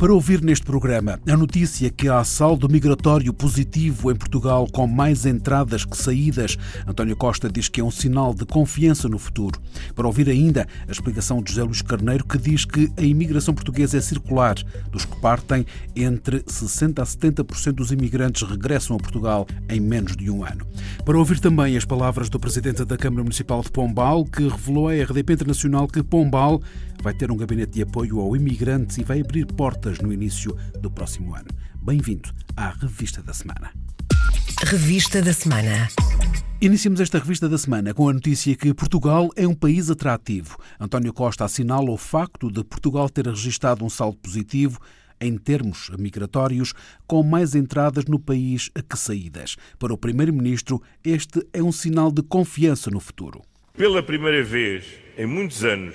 para ouvir neste programa a notícia que há saldo migratório positivo em Portugal com mais entradas que saídas. António Costa diz que é um sinal de confiança no futuro. Para ouvir ainda a explicação de José Luís Carneiro, que diz que a imigração portuguesa é circular. Dos que partem, entre 60% a 70% dos imigrantes regressam a Portugal em menos de um ano. Para ouvir também as palavras do Presidente da Câmara Municipal de Pombal, que revelou à RDP Internacional que Pombal vai ter um gabinete de apoio ao imigrante e vai abrir portas no início do próximo ano. Bem-vindo à Revista da Semana. Revista da Semana. Iniciamos esta revista da semana com a notícia que Portugal é um país atrativo. António Costa assinala o facto de Portugal ter registrado um saldo positivo em termos migratórios, com mais entradas no país que saídas. Para o Primeiro-Ministro, este é um sinal de confiança no futuro. Pela primeira vez em muitos anos,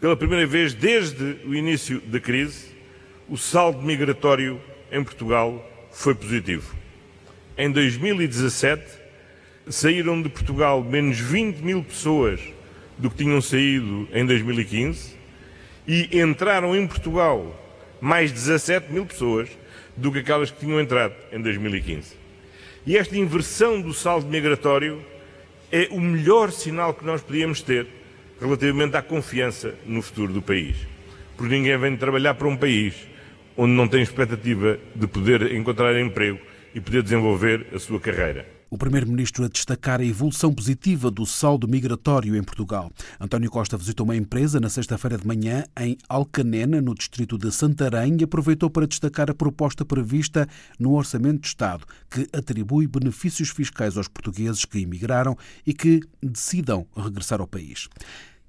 pela primeira vez desde o início da crise, o saldo migratório em Portugal foi positivo. Em 2017, saíram de Portugal menos 20 mil pessoas do que tinham saído em 2015 e entraram em Portugal mais 17 mil pessoas do que aquelas que tinham entrado em 2015. E esta inversão do saldo migratório é o melhor sinal que nós podíamos ter relativamente à confiança no futuro do país. Porque ninguém vem trabalhar para um país onde não tem expectativa de poder encontrar emprego e poder desenvolver a sua carreira. O Primeiro-Ministro a destacar a evolução positiva do saldo migratório em Portugal. António Costa visitou uma empresa na sexta-feira de manhã em Alcanena, no distrito de Santarém, e aproveitou para destacar a proposta prevista no Orçamento de Estado, que atribui benefícios fiscais aos portugueses que emigraram e que decidam regressar ao país.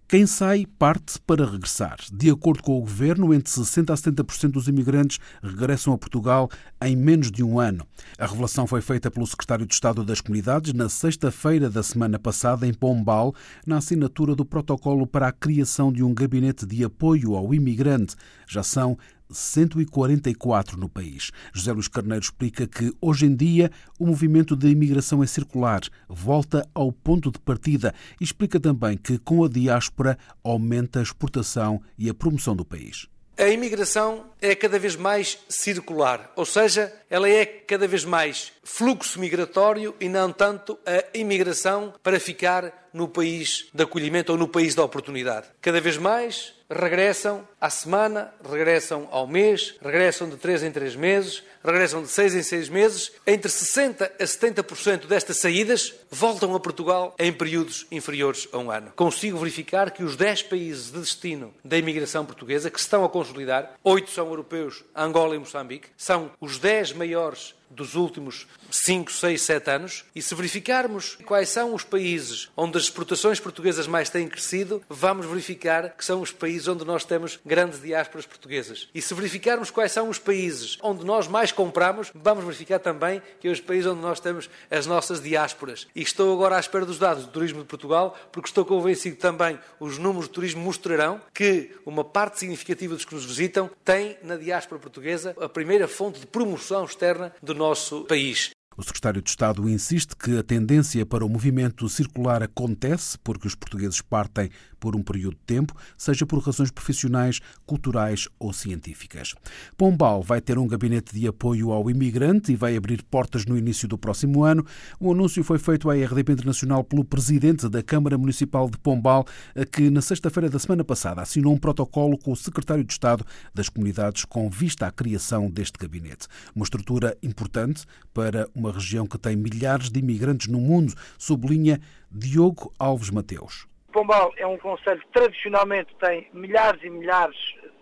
Quem sai parte para regressar. De acordo com o governo, entre 60% a 70% dos imigrantes regressam a Portugal em menos de um ano. A revelação foi feita pelo secretário de Estado das Comunidades na sexta-feira da semana passada, em Pombal, na assinatura do protocolo para a criação de um gabinete de apoio ao imigrante. Já são 144 no país. José Luís Carneiro explica que, hoje em dia, o movimento de imigração é circular, volta ao ponto de partida e explica também que, com a diáspora, aumenta a exportação e a promoção do país. A imigração é cada vez mais circular, ou seja, ela é cada vez mais fluxo migratório e não tanto a imigração para ficar no país de acolhimento ou no país da oportunidade. Cada vez mais regressam à semana, regressam ao mês, regressam de três em três meses, regressam de seis em seis meses. Entre 60% a 70% destas saídas voltam a Portugal em períodos inferiores a um ano. Consigo verificar que os 10 países de destino da imigração portuguesa que se estão a consolidar, oito são europeus, Angola e Moçambique, são os 10 maiores dos últimos 5, 6, 7 anos, e se verificarmos quais são os países onde as exportações portuguesas mais têm crescido, vamos verificar que são os países onde nós temos grandes diásporas portuguesas. E se verificarmos quais são os países onde nós mais compramos, vamos verificar também que é os países onde nós temos as nossas diásporas. E estou agora à espera dos dados do turismo de Portugal, porque estou convencido também os números de turismo mostrarão que uma parte significativa dos que nos visitam tem na diáspora portuguesa a primeira fonte de promoção externa do nosso país. O secretário de Estado insiste que a tendência para o movimento circular acontece porque os portugueses partem por um período de tempo, seja por razões profissionais, culturais ou científicas. Pombal vai ter um gabinete de apoio ao imigrante e vai abrir portas no início do próximo ano. O anúncio foi feito à RDP Internacional pelo presidente da Câmara Municipal de Pombal, que na sexta-feira da semana passada assinou um protocolo com o secretário de Estado das Comunidades com vista à criação deste gabinete. Uma estrutura importante para uma região que tem milhares de imigrantes no mundo, sublinha Diogo Alves Mateus. Pombal é um conselho que tradicionalmente tem milhares e milhares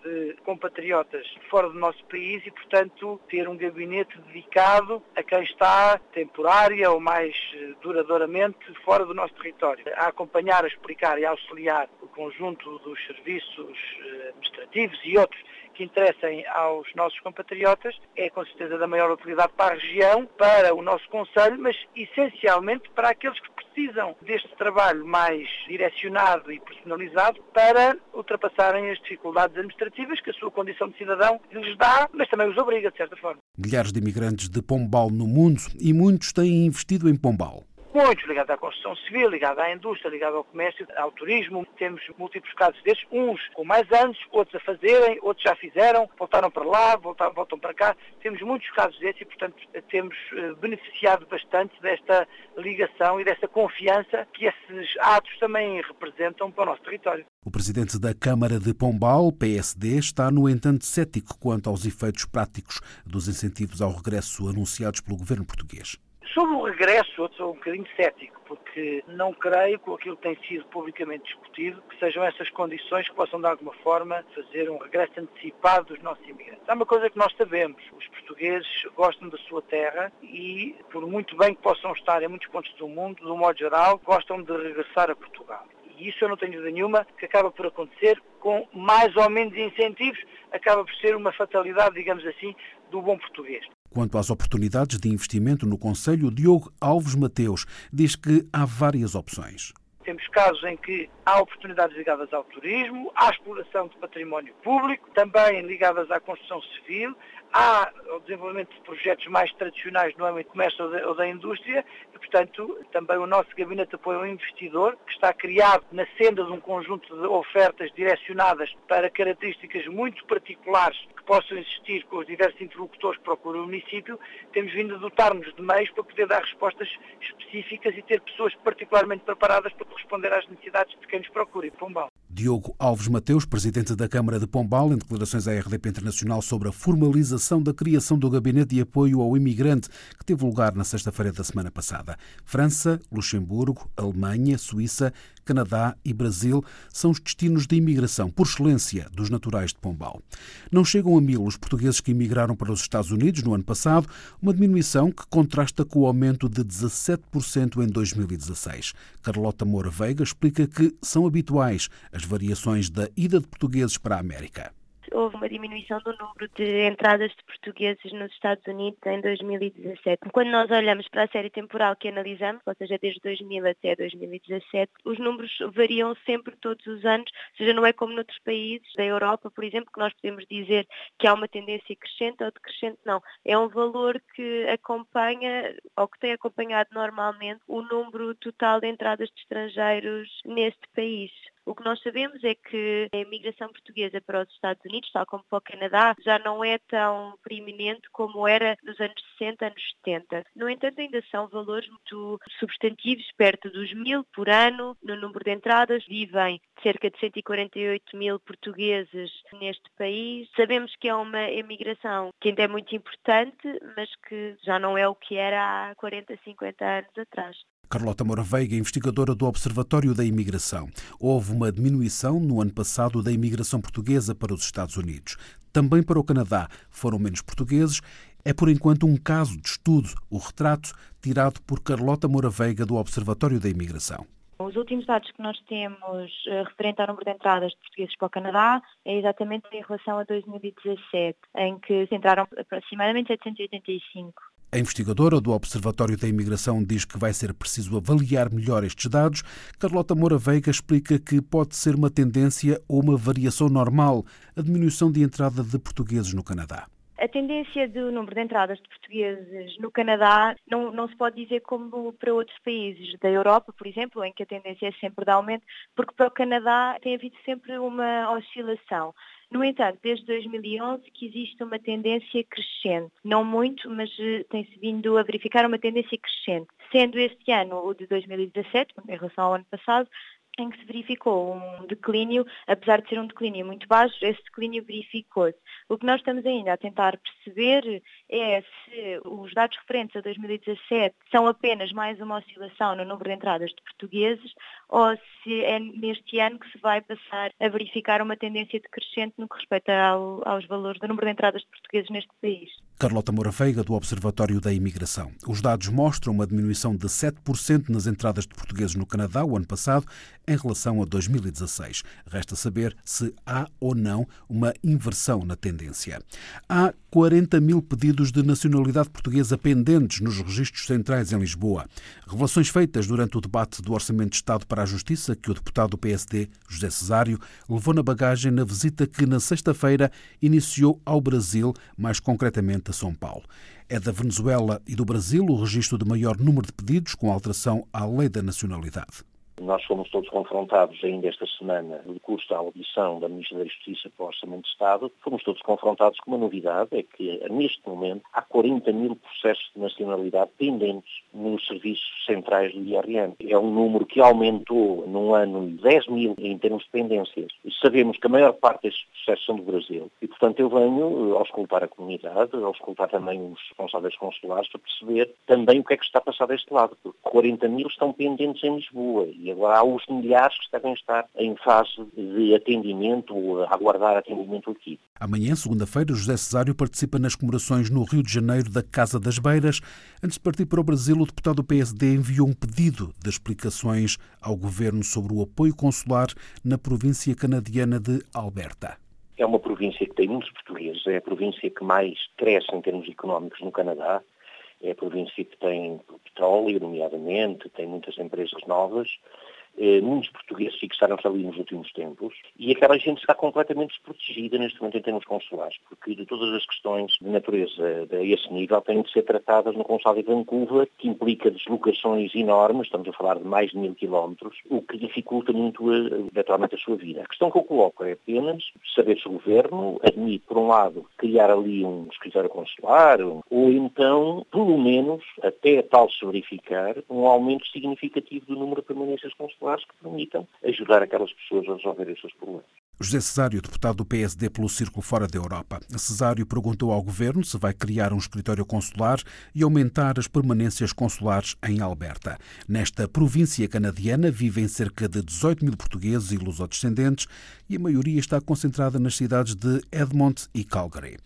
de compatriotas fora do nosso país e, portanto, ter um gabinete dedicado a quem está temporária ou mais eh, duradouramente fora do nosso território, a acompanhar, a explicar e a auxiliar o conjunto dos serviços eh, administrativos e outros que interessem aos nossos compatriotas, é com certeza da maior utilidade para a região, para o nosso Conselho, mas essencialmente para aqueles que precisam deste trabalho mais direcionado e personalizado para ultrapassarem as dificuldades administrativas que a sua condição de cidadão lhes dá, mas também os obriga, de certa forma. Milhares de imigrantes de Pombal no mundo e muitos têm investido em Pombal muitos ligados à construção civil, ligados à indústria, ligados ao comércio, ao turismo. Temos múltiplos casos desses, uns com mais anos, outros a fazerem, outros já fizeram, voltaram para lá, voltaram, voltam para cá. Temos muitos casos desses e, portanto, temos eh, beneficiado bastante desta ligação e desta confiança que esses atos também representam para o nosso território. O presidente da Câmara de Pombal, PSD, está, no entanto, cético quanto aos efeitos práticos dos incentivos ao regresso anunciados pelo governo português. Sobre o regresso, eu sou um bocadinho cético, porque não creio, com aquilo que tem sido publicamente discutido, que sejam essas condições que possam, de alguma forma, fazer um regresso antecipado dos nossos imigrantes. Há uma coisa que nós sabemos, os portugueses gostam da sua terra e, por muito bem que possam estar em muitos pontos do mundo, do modo geral, gostam de regressar a Portugal. E isso eu não tenho dúvida nenhuma que acaba por acontecer com mais ou menos incentivos, acaba por ser uma fatalidade, digamos assim, do bom português. Quanto às oportunidades de investimento no Conselho, Diogo Alves Mateus diz que há várias opções. Temos casos em que há oportunidades ligadas ao turismo, à exploração de património público, também ligadas à construção civil, há o desenvolvimento de projetos mais tradicionais no âmbito do comércio ou da, indústria e, portanto, também o nosso Gabinete de Apoio ao Investidor, que está criado na senda de um conjunto de ofertas direcionadas para características muito particulares que possam existir com os diversos interlocutores que procuram o município, temos vindo a dotar-nos de meios para poder dar respostas específicas e ter pessoas particularmente preparadas para corresponder às necessidades de quem nos procura em Pombal. Diogo Alves Mateus, presidente da Câmara de Pombal, em declarações à RDP Internacional sobre a formalização da criação do Gabinete de Apoio ao Imigrante, que teve lugar na sexta-feira da semana passada. França, Luxemburgo, Alemanha, Suíça, Canadá e Brasil são os destinos de imigração por excelência dos naturais de Pombal. Não chegam a mil os portugueses que imigraram para os Estados Unidos no ano passado, uma diminuição que contrasta com o aumento de 17% em 2016. Carlota Moura Veiga explica que são habituais as variações da ida de portugueses para a América houve uma diminuição do número de entradas de portugueses nos Estados Unidos em 2017. Quando nós olhamos para a série temporal que analisamos, ou seja, desde 2000 até 2017, os números variam sempre todos os anos, ou seja, não é como noutros países da Europa, por exemplo, que nós podemos dizer que há uma tendência crescente ou decrescente, não. É um valor que acompanha, ou que tem acompanhado normalmente, o número total de entradas de estrangeiros neste país. O que nós sabemos é que a imigração portuguesa para os Estados Unidos, tal como para o Canadá, já não é tão preeminente como era nos anos 60, anos 70. No entanto, ainda são valores muito substantivos, perto dos mil por ano no número de entradas. Vivem cerca de 148 mil portugueses neste país. Sabemos que é uma imigração que ainda é muito importante, mas que já não é o que era há 40, 50 anos atrás. Carlota Moura Veiga, investigadora do Observatório da Imigração. Houve uma diminuição no ano passado da imigração portuguesa para os Estados Unidos. Também para o Canadá foram menos portugueses. É por enquanto um caso de estudo, o retrato tirado por Carlota Moura Veiga do Observatório da Imigração. Os últimos dados que nós temos uh, referente ao número de entradas de portugueses para o Canadá é exatamente em relação a 2017, em que entraram aproximadamente 785 a investigadora do Observatório da Imigração diz que vai ser preciso avaliar melhor estes dados. Carlota Moura Veiga explica que pode ser uma tendência ou uma variação normal a diminuição de entrada de portugueses no Canadá. A tendência do número de entradas de portugueses no Canadá não, não se pode dizer como para outros países da Europa, por exemplo, em que a tendência é sempre de aumento, porque para o Canadá tem havido sempre uma oscilação. No entanto, desde 2011 que existe uma tendência crescente, não muito, mas eh, tem-se vindo a verificar uma tendência crescente, sendo este ano, o de 2017, em relação ao ano passado, em que se verificou um declínio, apesar de ser um declínio muito baixo, esse declínio verificou-se. O que nós estamos ainda a tentar perceber é se os dados referentes a 2017 são apenas mais uma oscilação no número de entradas de portugueses ou se é neste ano que se vai passar a verificar uma tendência decrescente no que respeita ao, aos valores do número de entradas de portugueses neste país. Carlota Moura Veiga, do Observatório da Imigração. Os dados mostram uma diminuição de 7% nas entradas de portugueses no Canadá o ano passado, em relação a 2016. Resta saber se há ou não uma inversão na tendência. Há 40 mil pedidos de nacionalidade portuguesa pendentes nos registros centrais em Lisboa. Revelações feitas durante o debate do Orçamento de Estado para a Justiça que o deputado do PSD, José Cesário, levou na bagagem na visita que na sexta-feira iniciou ao Brasil, mais concretamente a São Paulo. É da Venezuela e do Brasil o registro de maior número de pedidos com alteração à lei da nacionalidade. Nós fomos todos confrontados ainda esta semana, no curso da audição da Ministra da Justiça para o Orçamento de Estado, fomos todos confrontados com uma novidade, é que neste momento há 40 mil processos de nacionalidade pendentes nos serviços centrais do IRN. É um número que aumentou num ano 10 mil em termos de pendências. Sabemos que a maior parte destes processos são do Brasil. E, portanto, eu venho eh, auscultar a comunidade, auscultar também os responsáveis consulares para perceber também o que é que está a passar deste lado. Porque 40 mil estão pendentes em Lisboa e agora há os milhares que devem estar em fase de atendimento ou a aguardar atendimento aqui. Amanhã, segunda-feira, José Cesário participa nas comemorações no Rio de Janeiro da Casa das Beiras. Antes de partir para o Brasil, o deputado do PSD enviou um pedido de explicações ao governo sobre o apoio consular na província canadiana de Alberta. É uma província que tem muitos portugueses, é a província que mais cresce em termos económicos no Canadá é a província que tem petróleo, nomeadamente, tem muitas empresas novas eh, muitos portugueses fixaram-se ali nos últimos tempos e aquela gente está completamente desprotegida neste momento em termos consulares, porque de todas as questões de natureza a esse nível têm de ser tratadas no Consulado de Vancouver, que implica deslocações enormes, estamos a falar de mais de mil quilómetros, o que dificulta muito, eventualmente, a sua vida. A questão que eu coloco é apenas saber se o Governo admite, por um lado, criar ali um escritório consular, ou então, pelo menos, até tal se verificar, um aumento significativo do número de permanências consulares que permitam ajudar aquelas pessoas a resolver os seus problemas. José Cesário, deputado do PSD pelo Círculo Fora da Europa. Cesário perguntou ao governo se vai criar um escritório consular e aumentar as permanências consulares em Alberta. Nesta província canadiana vivem cerca de 18 mil portugueses e lusodescendentes e a maioria está concentrada nas cidades de Edmonton e Calgary.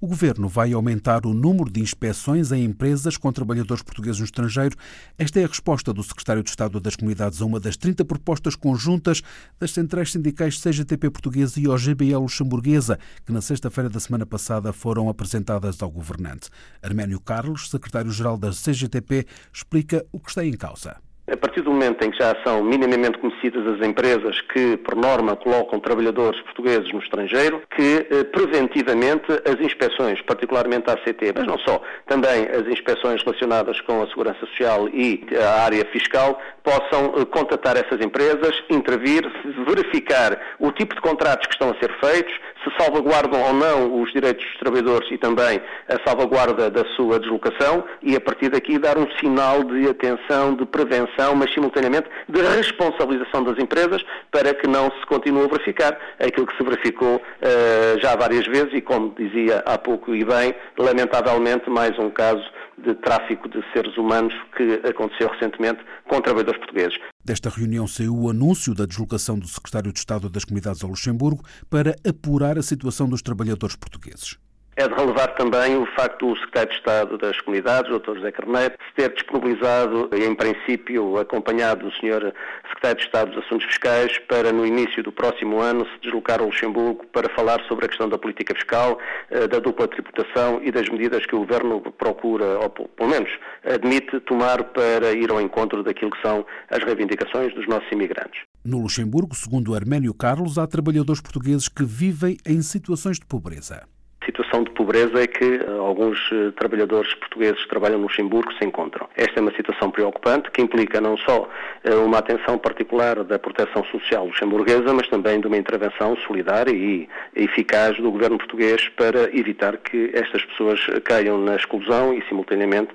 O governo vai aumentar o número de inspeções em empresas com trabalhadores portugueses no estrangeiro. Esta é a resposta do secretário de Estado das Comunidades a uma das 30 propostas conjuntas das centrais sindicais CGTP portuguesa e OGBL luxemburguesa, que na sexta-feira da semana passada foram apresentadas ao governante. Arménio Carlos, secretário-geral da CGTP, explica o que está em causa. A partir do momento em que já são minimamente conhecidas as empresas que, por norma, colocam trabalhadores portugueses no estrangeiro, que eh, preventivamente as inspeções, particularmente a ACT, mas não só, também as inspeções relacionadas com a segurança social e a área fiscal, possam eh, contatar essas empresas, intervir, verificar o tipo de contratos que estão a ser feitos, se salvaguardam ou não os direitos dos trabalhadores e também a salvaguarda da sua deslocação e, a partir daqui, dar um sinal de atenção, de prevenção, mas simultaneamente de responsabilização das empresas para que não se continue a verificar aquilo que se verificou uh, já várias vezes e, como dizia há pouco e bem, lamentavelmente mais um caso de tráfico de seres humanos que aconteceu recentemente com trabalhadores portugueses. Desta reunião saiu o anúncio da deslocação do secretário de Estado das Comunidades ao Luxemburgo para apurar a situação dos trabalhadores portugueses. É de relevar também o facto do Secretário de Estado das Comunidades, o Dr. José Carneiro, se ter disponibilizado, em princípio acompanhado do Sr. Secretário de Estado dos Assuntos Fiscais, para no início do próximo ano se deslocar ao Luxemburgo para falar sobre a questão da política fiscal, eh, da dupla tributação e das medidas que o Governo procura, ou pelo menos admite, tomar para ir ao encontro daquilo que são as reivindicações dos nossos imigrantes. No Luxemburgo, segundo Arménio Carlos, há trabalhadores portugueses que vivem em situações de pobreza situação de pobreza é que eh, alguns eh, trabalhadores portugueses que trabalham no Luxemburgo se encontram. Esta é uma situação preocupante que implica não só eh, uma atenção particular da proteção social luxemburguesa, mas também de uma intervenção solidária e eficaz do governo português para evitar que estas pessoas caiam na exclusão e, simultaneamente,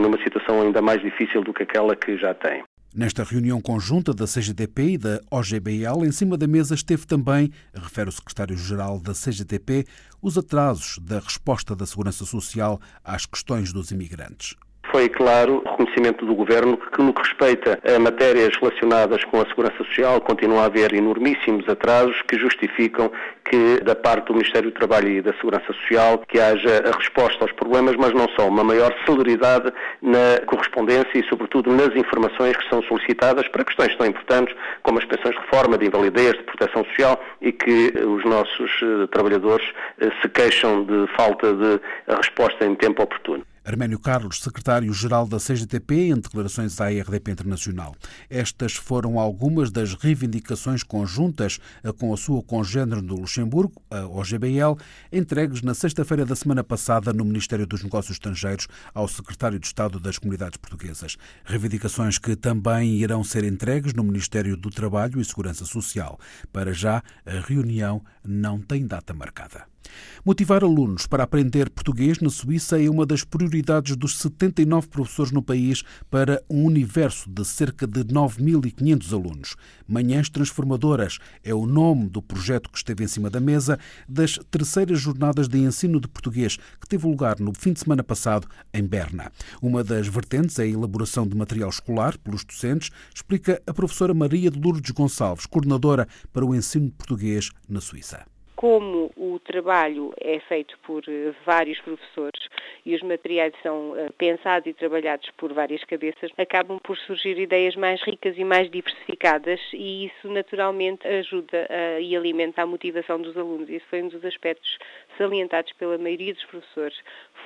numa situação ainda mais difícil do que aquela que já têm. Nesta reunião conjunta da CGTP e da OGBL, em cima da mesa esteve também, refere o secretário-geral da CGTP, os atrasos da resposta da Segurança Social às questões dos imigrantes Foi, claro, o reconhecimento do Governo que, no que respeita a matérias relacionadas com a segurança social, continua a haver enormíssimos atrasos que justificam que, da parte do Ministério do Trabalho e da Segurança Social, que haja a resposta aos problemas, mas não só, uma maior celeridade na correspondência e, sobretudo, nas informações que são solicitadas para questões tão importantes como as pensões de reforma, de invalidez, de proteção social e que os nossos eh, trabalhadores eh, se queixam de falta de resposta em tempo oportuno. Arménio Carlos, secretário-geral da CGTP, em declarações à RDP Internacional. Estas foram algumas das reivindicações conjuntas com a sua congênere do Luxemburgo, a OGBL, entregues na sexta-feira da semana passada no Ministério dos Negócios Estrangeiros ao secretário de Estado das Comunidades Portuguesas. Reivindicações que também irão ser entregues no Ministério do Trabalho e Segurança Social. Para já, a reunião não tem data marcada. Motivar alunos para aprender português na Suíça é uma das prioridades dos 79 professores no país para um universo de cerca de 9.500 alunos. Manhãs Transformadoras é o nome do projeto que esteve em cima da mesa das terceiras jornadas de ensino de português que teve lugar no fim de semana passado em Berna. Uma das vertentes é a elaboração de material escolar pelos docentes, explica a professora Maria de Lourdes Gonçalves, coordenadora para o ensino de português na Suíça como o trabalho é feito por eh, vários professores e os materiais são eh, pensados e trabalhados por várias cabeças, acabam por surgir ideias mais ricas e mais diversificadas e isso naturalmente ajuda a, e alimenta a motivação dos alunos. Isso foi um dos aspectos salientados pela maioria dos professores.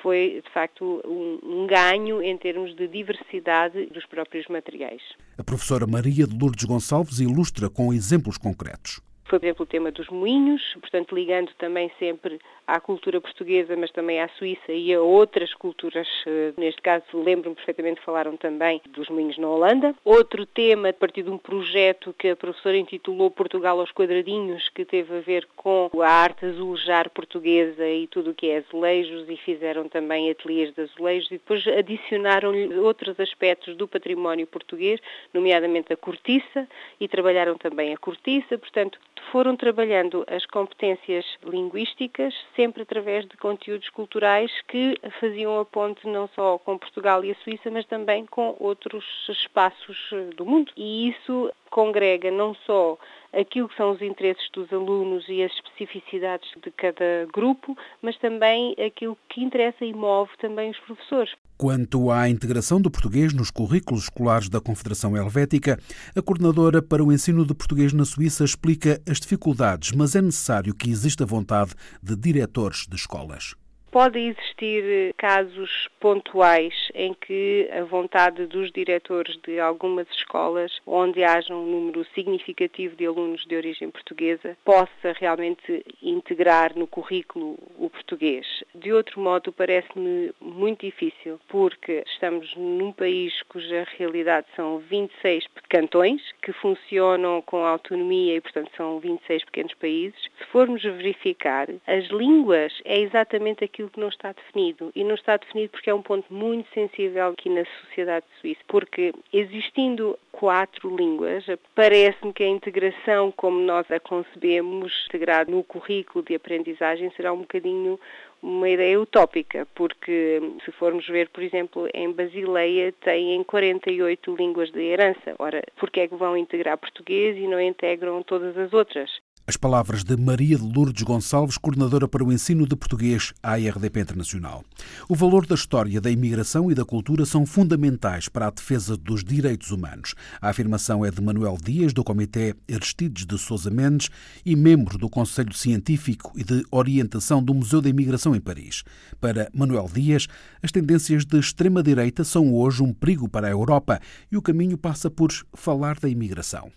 Foi, de facto, um, um ganho em termos de diversidade dos próprios materiais. A professora Maria de Lourdes Gonçalves ilustra com exemplos concretos. Por exemplo, o tema dos moinhos, portanto, ligando também sempre à cultura portuguesa, mas também à Suíça e a outras culturas. Eh, neste caso, lembro-me perfeitamente, falaram também dos moinhos na Holanda. Outro tema, a partir de um projeto que a professora intitulou Portugal aos Quadradinhos, que teve a ver com a arte azulejar portuguesa e tudo o que é azulejos, e fizeram também ateliês de azulejos, e depois adicionaram-lhe outros aspectos do património português, nomeadamente a cortiça, e trabalharam também a cortiça, portanto, foram trabalhando as competências linguísticas sempre através de conteúdos culturais que faziam a ponte não só com Portugal e a Suíça, mas também com outros espaços do mundo. E isso congrega não só aquilo que são os interesses dos alunos e as especificidades de cada grupo, mas também aquilo que interessa e move também os professores. Quanto à integração do português nos currículos escolares da Confederação Helvética, a coordenadora para o ensino de português na Suíça explica as dificuldades, mas é necessário que exista vontade de diretores de escolas. Podem existir eh, casos pontuais em que a vontade dos diretores de algumas escolas, onde haja um número significativo de alunos de origem portuguesa, possa realmente integrar no currículo o português. De outro modo, parece-me muito difícil, porque estamos num país cuja realidade são 26 cantões que funcionam com autonomia e, portanto, são 26 pequenos países. Se formos verificar, as línguas é exatamente aquilo aquilo que não está definido. E não está definido porque é um ponto muito sensível aqui na sociedade suíça. Porque existindo quatro línguas, parece-me que a integração, como nós a concebemos, integrado no currículo de aprendizagem, será um bocadinho uma ideia utópica, porque se formos ver, por exemplo, em Basileia têm 48 línguas de herança. Ora, por que é que vão integrar português e não integram todas as outras? As palavras de Maria de Lourdes Gonçalves, coordenadora para o ensino de português à IRDP Internacional. O valor da história, da imigração e da cultura são fundamentais para a defesa dos direitos humanos. A afirmação é de Manuel Dias, do Comitê Aristides de Sousa Mendes e membro do Conselho Científico e de Orientação do Museu da Imigração em Paris. Para Manuel Dias, as tendências de extrema-direita são hoje um perigo para a Europa e o caminho passa por falar da imigração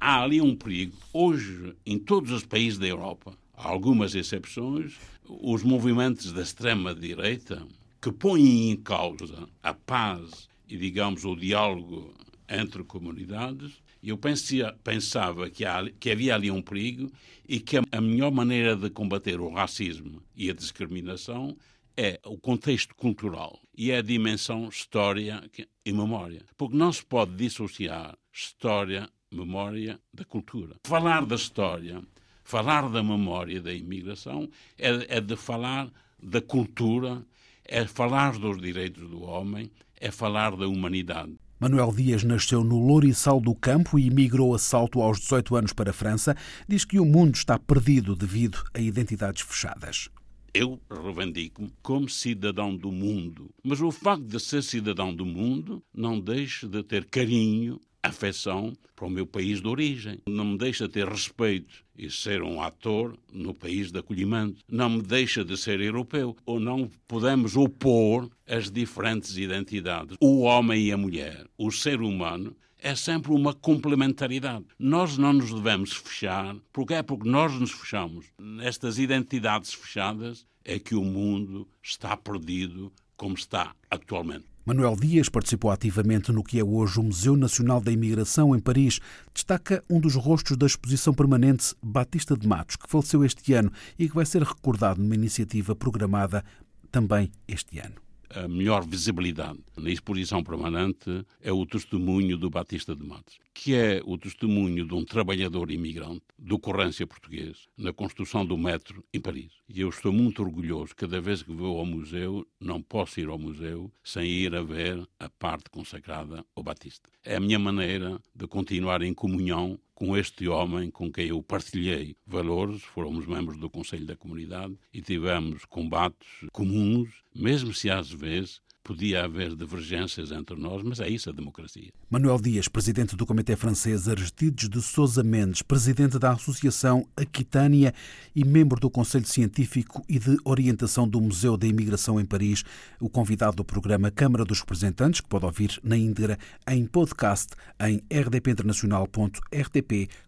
há ali um perigo. Hoje, em todos os países da Europa, há algumas exceções, os movimentos da extrema-direita que põem em causa a paz e, digamos, o diálogo entre comunidades, eu pensia, pensava que, há, que, havia ali um perigo e que a, melhor maneira de combater o racismo e a discriminação é o contexto cultural e é a dimensão história e memória. Porque não se pode dissociar história memória da cultura. Falar da história, falar da memória da imigração é, é de falar da cultura, é falar dos direitos do homem, é falar da humanidade. Manuel Dias nasceu no Louriçal do Campo e emigrou a salto aos 18 anos para a França. Diz que o mundo está perdido devido a identidades fechadas. Eu reivindico-me como cidadão do mundo, mas o facto de ser cidadão do mundo não deixa de ter carinho afeição para o meu país de origem. Não me deixa ter respeito e ser um ator no país de acolhimento. Não me deixa de ser europeu. Ou não podemos opor as diferentes identidades. O homem e a mulher, o ser humano, é sempre uma complementaridade. Nós não nos devemos fechar, porque é porque nós nos fechamos nestas identidades fechadas é que o mundo está perdido como está atualmente. Manuel Dias participou ativamente no que é hoje o Museu Nacional da Imigração em Paris. Destaca um dos rostos da exposição permanente Batista de Matos, que faleceu este ano e que vai ser recordado numa iniciativa programada também este ano a melhor visibilidade na exposição permanente é o testemunho do Batista de Matos, que é o testemunho de um trabalhador imigrante de ocorrência português na construção do metro em Paris. E eu estou muito orgulhoso, cada vez que vou ao museu, não posso ir ao museu sem ir a ver a parte consagrada ao Batista. É a minha maneira de continuar em comunhão com este homem com quem eu partilhei valores, fomos membros do Conselho da Comunidade e tivemos combates comuns, mesmo se às vezes podia haver divergências entre nós, mas é isso a democracia. Manuel Dias, presidente do Comitê Francês Aristides de Sousa Mendes, presidente da Associação Aquitânia e membro do Conselho Científico e de Orientação do Museu da Imigração em Paris, o convidado do programa Câmara dos Representantes, que pode ouvir na íntegra em podcast em rdpinternacional.rtp.com.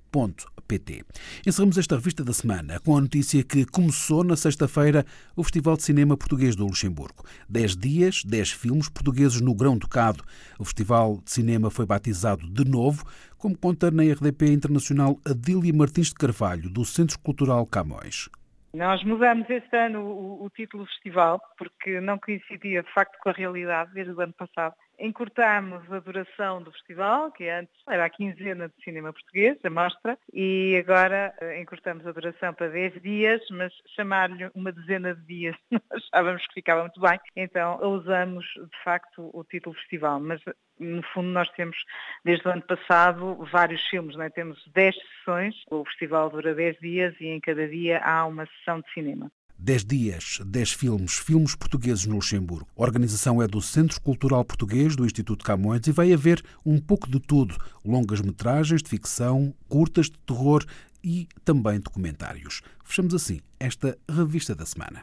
Encerramos esta revista da semana com a notícia que começou na sexta-feira o Festival de Cinema Português do Luxemburgo. Dez dias, dez filmes portugueses no grão tocado. O Festival de Cinema foi batizado de novo, como conta na RDP Internacional Adília Martins de Carvalho, do Centro Cultural Camões. Nós mudamos este ano o, o, título do festival porque não coincidia de facto com a realidade desde o ano passado encurtámos a duração do festival, que antes era a quinzena de cinema português, a mostra, e agora eh, encurtamos a duração para 10 dias, mas chamar-lhe uma dezena de dias achávamos que ficava muito bem, então usamos de facto o título festival, mas no fundo nós temos desde o ano passado vários filmes, é? temos 10 sessões, o festival dura 10 dias e em cada dia há uma sessão de cinema. 10 dias, 10 filmes, filmes portugueses no Luxemburgo. A organização é do Centro Cultural Português do Instituto Camões e vai haver um pouco de tudo: longas metragens de ficção, curtas de terror e também documentários. Fechamos assim esta revista da semana.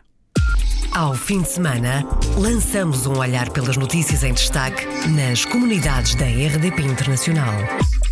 Ao fim de semana, lançamos um olhar pelas notícias em destaque nas comunidades da RDP Internacional.